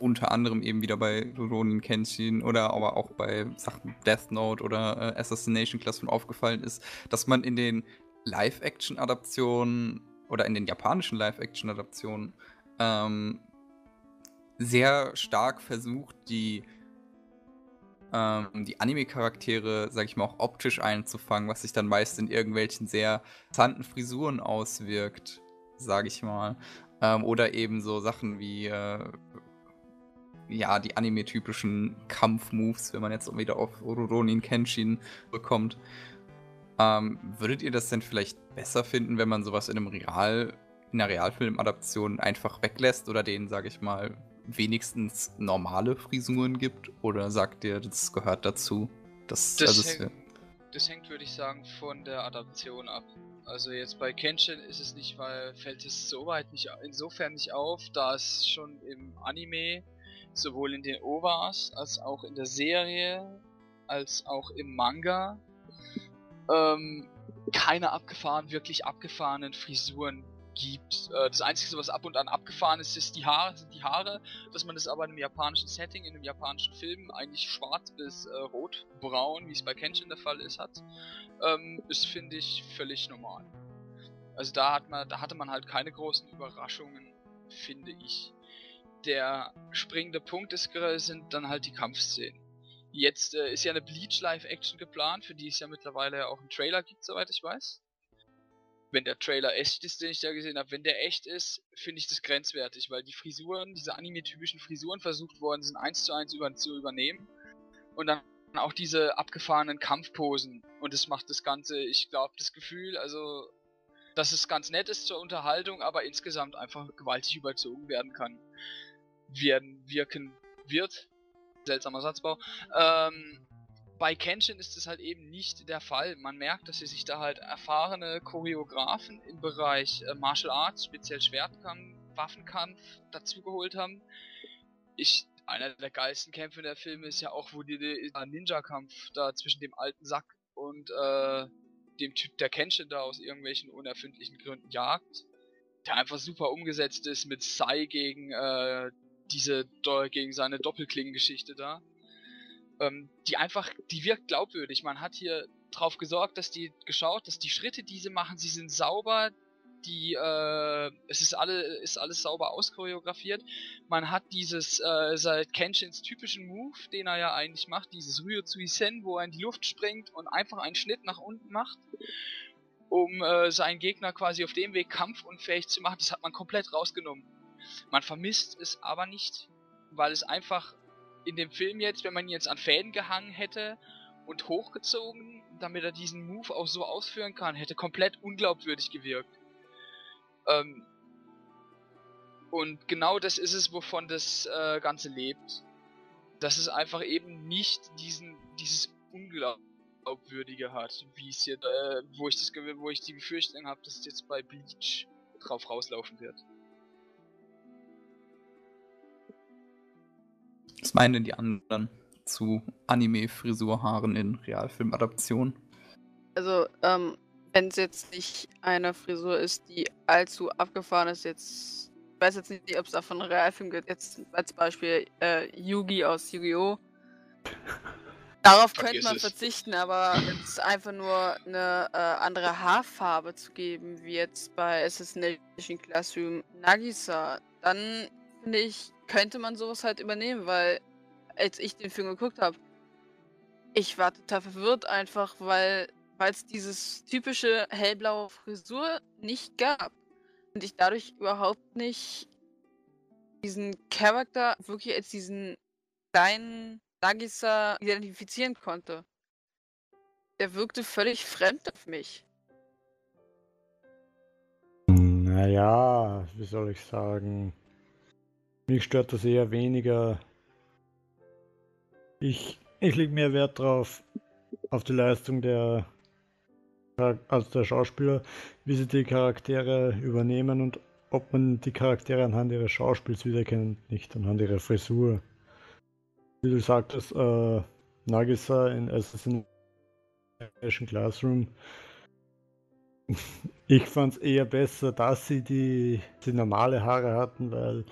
unter anderem eben wieder bei Ronin Kenshin oder aber auch bei Sachen Death Note oder äh, Assassination Classroom aufgefallen ist, dass man in den Live-Action-Adaptionen oder in den japanischen Live-Action-Adaptionen ähm, sehr stark versucht, die, ähm, die Anime-Charaktere, sag ich mal, auch optisch einzufangen, was sich dann meist in irgendwelchen sehr interessanten Frisuren auswirkt, sag ich mal. Ähm, oder eben so Sachen wie, äh, ja, die anime-typischen Kampfmoves, wenn man jetzt wieder auf Ruronin Kenshin bekommt. Ähm, würdet ihr das denn vielleicht besser finden, wenn man sowas in einem Real, in einer Realfilm-Adaption einfach weglässt oder denen, sage ich mal, wenigstens normale Frisuren gibt? Oder sagt ihr, das gehört dazu? Das, Das, also hängt, das hängt, würde ich sagen, von der Adaption ab. Also jetzt bei Kenshin ist es nicht, weil fällt es soweit nicht, insofern nicht auf, da es schon im Anime, sowohl in den OVAs, als auch in der Serie, als auch im Manga, ähm, keine abgefahren, wirklich abgefahrenen Frisuren gibt. Äh, das Einzige, was ab und an abgefahren ist, ist die Haare, sind die Haare, dass man das aber in einem japanischen Setting, in einem japanischen Film eigentlich schwarz bis äh, rotbraun, wie es bei Kenshin der Fall ist, hat, ähm, ist finde ich völlig normal. Also da hat man, da hatte man halt keine großen Überraschungen, finde ich. Der springende Punkt ist, sind dann halt die Kampfszenen. Jetzt äh, ist ja eine Bleach Live Action geplant, für die es ja mittlerweile auch einen Trailer gibt, soweit ich weiß. Wenn der Trailer echt ist, den ich da gesehen habe, wenn der echt ist, finde ich das grenzwertig, weil die Frisuren, diese anime-typischen Frisuren versucht worden sind, eins zu eins über, zu übernehmen. Und dann auch diese abgefahrenen Kampfposen. Und das macht das Ganze, ich glaube, das Gefühl, also, dass es ganz nett ist zur Unterhaltung, aber insgesamt einfach gewaltig überzogen werden kann. Werden, wirken wird. Seltsamer Satzbau. Ähm, bei Kenshin ist es halt eben nicht der Fall. Man merkt, dass sie sich da halt erfahrene Choreografen im Bereich äh, Martial Arts, speziell Schwertkampf, Waffenkampf dazugeholt haben. Ich, einer der geilsten Kämpfe in der Film ist ja auch, wo der Ninja-Kampf da zwischen dem alten Sack und äh, dem Typ, der Kenshin da aus irgendwelchen unerfindlichen Gründen jagt. Der einfach super umgesetzt ist mit Sai gegen äh, diese gegen seine Doppelklingengeschichte da. Ähm, die einfach, die wirkt glaubwürdig. Man hat hier drauf gesorgt, dass die geschaut, dass die Schritte, die sie machen, sie sind sauber, die, äh, es ist alle, ist alles sauber auschoreografiert. Man hat dieses, äh, seit Kenshins typischen Move, den er ja eigentlich macht, dieses Ryo Sen, wo er in die Luft springt und einfach einen Schnitt nach unten macht, um äh, seinen Gegner quasi auf dem Weg kampfunfähig zu machen. Das hat man komplett rausgenommen. Man vermisst es aber nicht, weil es einfach in dem Film jetzt, wenn man ihn jetzt an Fäden gehangen hätte und hochgezogen, damit er diesen Move auch so ausführen kann, hätte komplett unglaubwürdig gewirkt. Ähm, und genau das ist es, wovon das äh, Ganze lebt. Dass es einfach eben nicht diesen, dieses Unglaubwürdige hat, wie es jetzt, äh, wo ich das, wo ich die Befürchtung habe, dass es jetzt bei Bleach drauf rauslaufen wird. Was meinen denn die anderen zu Anime-Frisurhaaren in Realfilmadaptionen? Also, ähm, wenn es jetzt nicht eine Frisur ist, die allzu abgefahren ist, jetzt. Ich weiß jetzt nicht, ob es davon einen Realfilm gibt. Jetzt als Beispiel äh, Yugi aus Yu-Gi-Oh! <laughs> Darauf könnte man verzichten, aber es einfach nur eine äh, andere Haarfarbe zu geben, wie jetzt bei Assassination Classroom Nagisa, dann finde ich, könnte man sowas halt übernehmen, weil als ich den Film geguckt habe, ich war total verwirrt einfach, weil es dieses typische hellblaue Frisur nicht gab. Und ich dadurch überhaupt nicht diesen Charakter wirklich als diesen kleinen Nagisa identifizieren konnte. Der wirkte völlig fremd auf mich. Naja, wie soll ich sagen? Mich stört das eher weniger. Ich, ich lege mehr Wert drauf, auf die Leistung der, also der Schauspieler, wie sie die Charaktere übernehmen und ob man die Charaktere anhand ihres Schauspiels wiedererkennt, nicht anhand ihrer Frisur. Wie du sagtest, äh, Nagisa in Assassination Classroom. Ich fand es eher besser, dass sie die, die normale Haare hatten, weil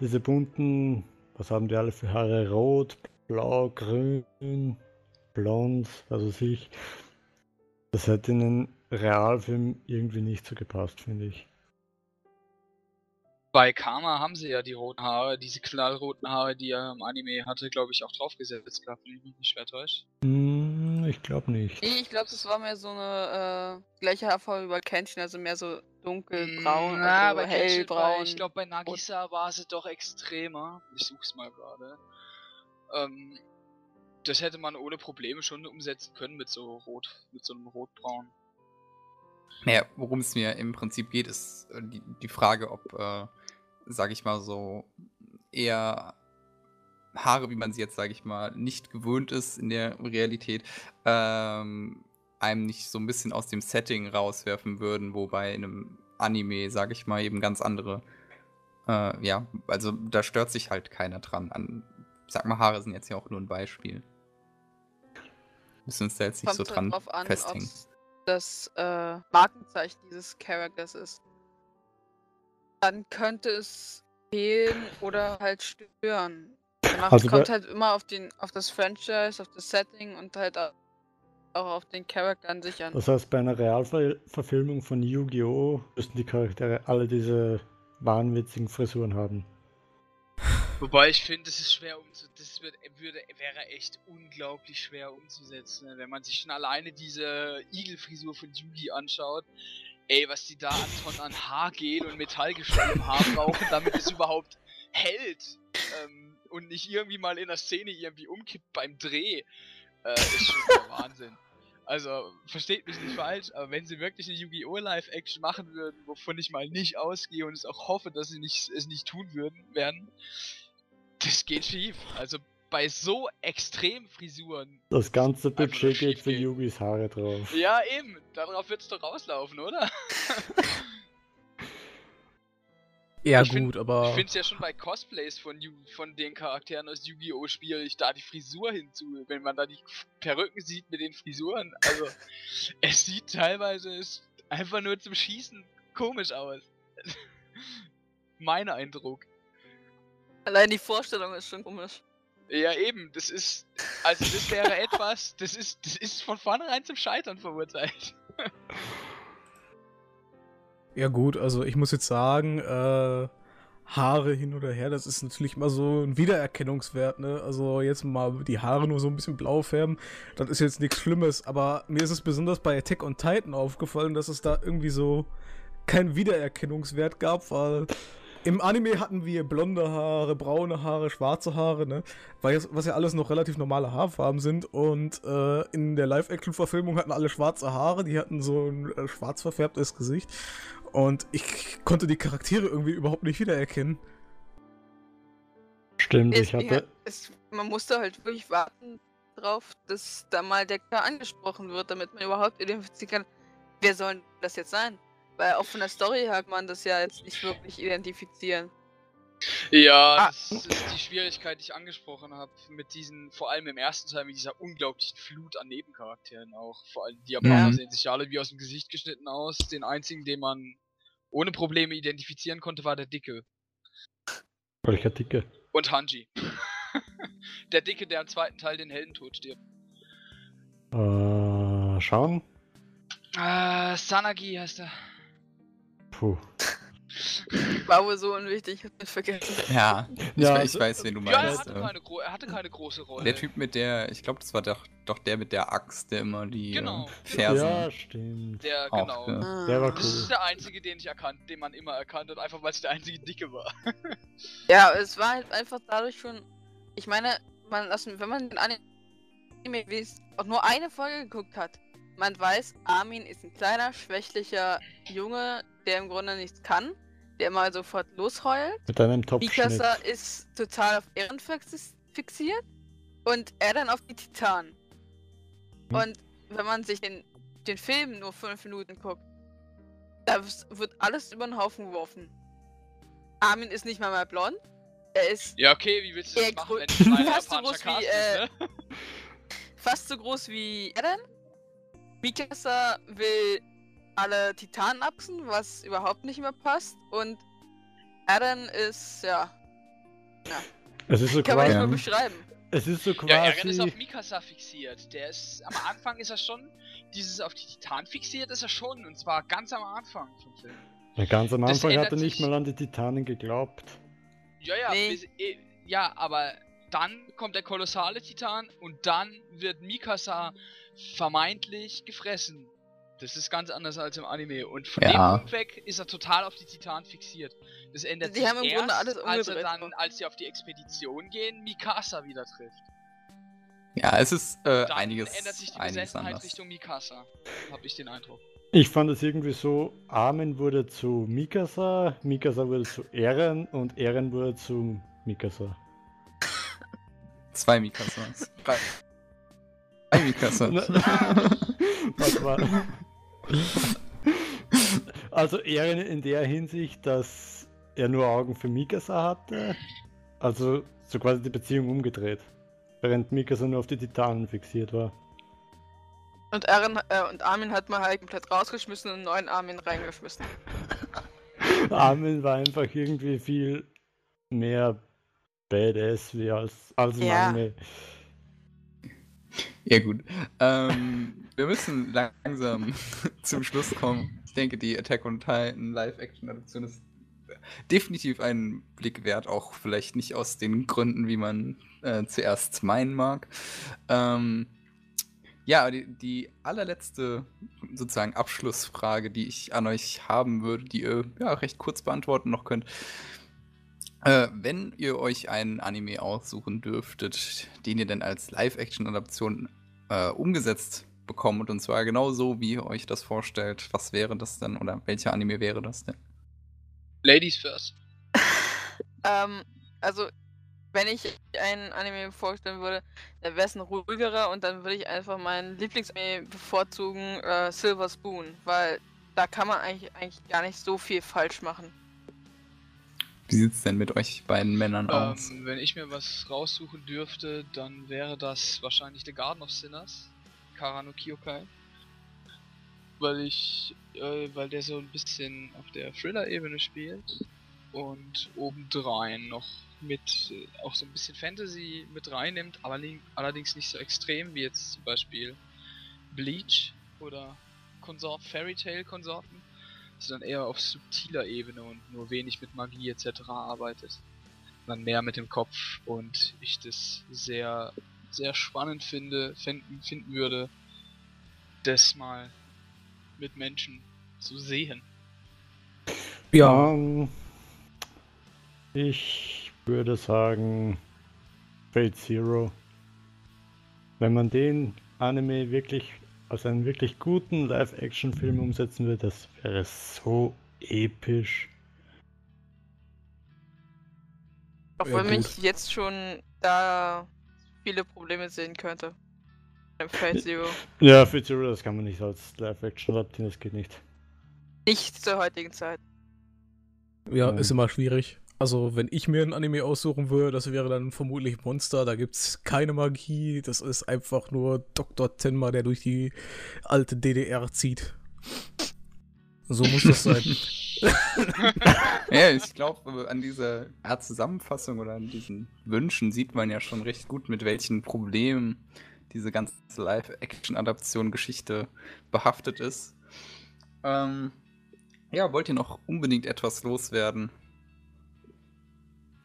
diese bunten, was haben die alle für Haare? Rot, blau, grün, blond, also sich. Das hätte in einen Realfilm irgendwie nicht so gepasst, finde ich. Bei Karma haben sie ja die roten Haare, diese knallroten Haare, die er im Anime hatte, glaube ich, auch draufgesetzt gehabt, wenn ich mich nicht schwer täusche. Mm, ich glaube nicht. Nee, ich glaube, das war mehr so eine äh, gleiche Haarfarbe über Kenshin, also mehr so dunkelbraun, Na, also hellbraun. Ich glaube, bei Nagisa war sie doch extremer. Ich such's mal gerade. Ähm, das hätte man ohne Probleme schon umsetzen können mit so rot, mit so einem rotbraun. Naja, worum es mir im Prinzip geht, ist äh, die, die Frage, ob, äh, sag ich mal so, eher Haare, wie man sie jetzt, sag ich mal, nicht gewöhnt ist in der Realität, ähm, einem nicht so ein bisschen aus dem Setting rauswerfen würden, wobei in einem Anime, sag ich mal, eben ganz andere, äh, ja, also da stört sich halt keiner dran. An, sag mal, Haare sind jetzt ja auch nur ein Beispiel. Müssen uns da jetzt nicht Kommt so dran an, festhängen. Das äh, Markenzeichen dieses Charakters ist. Dann könnte es fehlen oder halt stören. Danach also kommt halt immer auf, den, auf das Franchise, auf das Setting und halt auch auf den Charakter an sich an. Das heißt, bei einer Realverfilmung von Yu-Gi-Oh! müssten die Charaktere alle diese wahnwitzigen Frisuren haben. Wobei ich finde, das ist schwer umzusetzen. Das wird, würde, wäre echt unglaublich schwer umzusetzen, ne? wenn man sich schon alleine diese Igelfrisur von Yugi anschaut. Ey, was die da an Tonnen an Haargel und Metallgestell im Haar brauchen, damit es überhaupt hält. Ähm, und nicht irgendwie mal in der Szene irgendwie umkippt beim Dreh. Äh, ist schon der <laughs> Wahnsinn. Also, versteht mich nicht falsch, aber wenn sie wirklich eine Yu-Gi-Oh! Live-Action machen würden, wovon ich mal nicht ausgehe und es auch hoffe, dass sie nicht, es nicht tun würden, werden, das geht schief. Also bei so extremen Frisuren. Das ganze Budget geht für Yugis Haare drauf. Ja, eben. Darauf wird's doch rauslaufen, oder? <laughs> Ja, Ich gut, find- aber. Ich finde es ja schon bei Cosplays von, von den Charakteren aus Yu-Gi-Oh! schwierig, da die Frisur hinzu, wenn man da die Perücken sieht mit den Frisuren. Also, <laughs> es sieht teilweise ist einfach nur zum Schießen komisch aus. <laughs> mein Eindruck. Allein die Vorstellung ist schon komisch. Ja, eben, das ist. Also, das wäre etwas, das ist, das ist von vornherein zum Scheitern verurteilt. <laughs> Ja, gut, also ich muss jetzt sagen, äh, Haare hin oder her, das ist natürlich mal so ein Wiedererkennungswert, ne? Also jetzt mal die Haare nur so ein bisschen blau färben, das ist jetzt nichts Schlimmes, aber mir ist es besonders bei Attack on Titan aufgefallen, dass es da irgendwie so keinen Wiedererkennungswert gab, weil im Anime hatten wir blonde Haare, braune Haare, schwarze Haare, ne? Was ja alles noch relativ normale Haarfarben sind und äh, in der Live-Action-Verfilmung hatten alle schwarze Haare, die hatten so ein äh, schwarz verfärbtes Gesicht und ich konnte die Charaktere irgendwie überhaupt nicht wiedererkennen. Stimmt, Es, ich hatte. es, man musste halt wirklich warten drauf, dass da mal der Charakter angesprochen wird, damit man überhaupt identifizieren kann, wer soll das jetzt sein? Weil auch von der Story her kann man das ja jetzt nicht wirklich identifizieren. Ja, Ah. das ist die Schwierigkeit, die ich angesprochen habe, mit diesen, vor allem im ersten Teil, mit dieser unglaublichen Flut an Nebencharakteren auch. Vor allem die Japaner Mhm. sehen sich ja alle wie aus dem Gesicht geschnitten aus. Den einzigen, den man ohne Probleme identifizieren konnte, war der Dicke. Welcher Dicke? Und Hanji. <laughs> der Dicke, der im zweiten Teil den Heldentod stirbt. Äh, schauen. Ah, Sanagi heißt er. Puh. War wohl so unwichtig, hab mich vergessen. Ja, ich, Ja, we- ich weiß, wen du Ja, er meinst. hatte, keine er hatte keine große Rolle. Der Typ mit der, ich glaube, das war doch, doch der mit der Axt, der immer die Genau, äh, genau. Fersen Ja, stimmt. Der, auch, genau. ja. Der war Ah. Das ist cool. der einzige, den ich erkannt, den man immer erkannt hat, einfach weil es der einzige Dicke war. <laughs> Ja, es war halt einfach dadurch schon. Ich meine, man lassen, wenn man den Anime auch nur eine Folge geguckt hat, man weiß, Armin ist ein kleiner, schwächlicher Junge, der im Grunde nichts kann, der mal sofort losheult. Mit einem Top-Schnitt. Mikasa ist total auf Ehren fix- fixiert und er dann auf die Titanen. Hm. Und wenn man sich den, den Film nur fünf Minuten guckt, da wird alles über den Haufen geworfen. Armin ist nicht mal mehr blond. Er ist Ja, okay, wie willst du das machen, wenn ein <laughs> reiner fast so groß wie, ist, äh, ne? fast so groß wie Eren. Mikasa will alle Titanen absen, was überhaupt nicht mehr passt. Und Eren ist, ja, Es ist so kann man nicht quasi. mal Ja. beschreiben. Es ist so Ja, Eren ist auf quasi. Mikasa fixiert. Der ist, am Anfang ist er schon, dieses auf die Titan fixiert ist er schon, und zwar ganz am Anfang vom Film. Ja, ganz am Anfang hat er nicht mal an die Titanen geglaubt. Ja, ja, Nee. bis, eh, ja, aber dann kommt der kolossale Titan und dann wird Mikasa vermeintlich gefressen. Das ist ganz anders als im Anime. Und von Ja. dem Punkt weg ist er total auf die Titan fixiert. Das ändert Die sich haben im erst, Grunde alles als er dann, als sie auf die Expedition gehen, Mikasa wieder trifft. Ja, es ist äh, Dann einiges, ändert sich die einiges Besessenheit anders. Richtung Mikasa. Hab ich den Eindruck. Ich fand es irgendwie so, Armin wurde zu Mikasa, Mikasa wurde zu Eren und Eren wurde zu Mikasa. Zwei Mikasas. Drei. Drei Mikasas. <laughs> Was war? Also Eren in der Hinsicht, dass er nur Augen für Mikasa hatte. Also so quasi die Beziehung umgedreht. Während Mikasa nur auf die Titanen fixiert war. Und Eren äh, und Armin hat man halt komplett rausgeschmissen und einen neuen Armin reingeschmissen. <laughs> Armin war einfach irgendwie viel mehr Badass wie als, als Ja. Anime. Ja gut. Ähm, wir müssen langsam <laughs> zum Schluss kommen. Ich denke, die Attack on Titan Live-Action-Adaption ist definitiv einen Blick wert, auch vielleicht nicht aus den Gründen, wie man äh, zuerst meinen mag. Ähm, ja, die, die allerletzte sozusagen Abschlussfrage, die ich an euch haben würde, die ihr ja, recht kurz beantworten noch könnt. Äh, wenn ihr euch einen Anime aussuchen dürftet, den ihr denn als Live-Action-Adaption äh, umgesetzt bekommt, und zwar genau so, wie ihr euch das vorstellt, was wäre das denn oder welcher Anime wäre das denn? Ladies first. <laughs> Ähm, also, wenn ich einen Anime vorstellen würde, dann wäre es ein ruhigerer und dann würde ich einfach meinen Lieblingsanime bevorzugen, äh, Silver Spoon, weil da kann man eigentlich, eigentlich gar nicht so viel falsch machen. Wie sieht es denn mit euch beiden Männern aus? Ähm, wenn ich mir was raussuchen dürfte, dann wäre das wahrscheinlich The Garden of Sinners, Karano Kyokai. Weil ich, äh, weil der so ein bisschen auf der Thriller-Ebene spielt und obendrein noch mit äh, auch so ein bisschen Fantasy mit reinnimmt, aber allerdings nicht so extrem wie jetzt zum Beispiel Bleach oder Konsort Fairy Tale Konsorten, sondern eher auf subtiler Ebene und nur wenig mit Magie etc. arbeitet. Dann mehr mit dem Kopf und ich das sehr, sehr spannend finde, finden, finden würde, das mal mit Menschen zu sehen. Ja. Ähm, ich würde sagen Fate Zero. Wenn man den Anime wirklich aus einem wirklich guten Live-Action-Film umsetzen würde, das wäre so episch. Obwohl ja, mich jetzt schon da viele Probleme sehen könnte. Fate Zero. Ja, Fate Zero, das kann man nicht als Live-Action adaptieren, das geht nicht. Nicht zur heutigen Zeit. Ja, ist immer schwierig. Also, wenn ich mir ein Anime aussuchen würde, das wäre dann vermutlich Monster. Da gibt es keine Magie. Das ist einfach nur Dr. Tenma, der durch die alte DDR zieht. So muss das sein. <laughs> ja, ich glaube, an dieser Art Zusammenfassung oder an diesen Wünschen sieht man ja schon recht gut, mit welchen Problemen diese ganze Live-Action-Adaption-Geschichte behaftet ist. Ähm, ja, wollt ihr noch unbedingt etwas loswerden?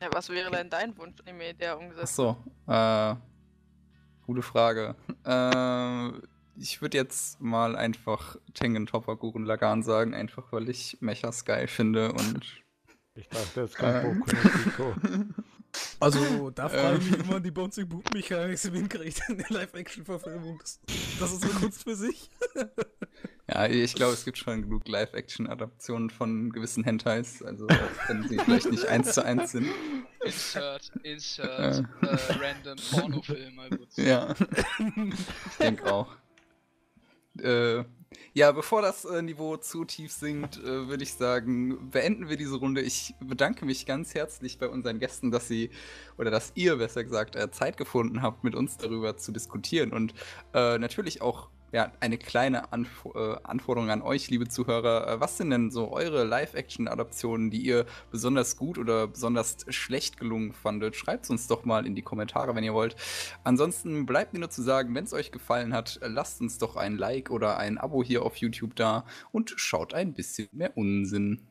Ja, was wäre denn dein Wunsch-Anime, der umgesetzt wird? Achso, äh, gute Frage. <laughs> Äh, ich würde jetzt mal einfach Tengen Topper Gurren Lagan sagen, einfach weil ich Mechas geil finde und. <laughs> Ich dachte, jetzt kommt Boku <laughs> Also, da frage ich mich immer die Bouncing Boot Mechanik hinkriegt in der Live-Action-Verfilmung. Das, das, ist eine Kunst für sich. Ja, ich glaube, es gibt schon genug Live-Action-Adaptionen von gewissen Hentais, also wenn sie vielleicht nicht eins zu eins sind. Insert, insert, äh. random Pornofilm. Ja, ich denke auch. Äh, ja, bevor das äh, Niveau zu tief sinkt, äh, würde ich sagen, beenden wir diese Runde. Ich bedanke mich ganz herzlich bei unseren Gästen, dass sie, oder dass ihr besser gesagt, äh, Zeit gefunden habt, mit uns darüber zu diskutieren und äh, natürlich auch ja, eine kleine Anf äh, Anforderung an euch, liebe Zuhörer. Äh, was sind denn so eure Live-Action-Adaptionen, die ihr besonders gut oder besonders schlecht gelungen fandet? Schreibt es uns doch mal in die Kommentare, wenn ihr wollt. Ansonsten bleibt mir nur zu sagen, wenn es euch gefallen hat, lasst uns doch ein Like oder ein Abo hier auf YouTube da und schaut ein bisschen mehr Unsinn.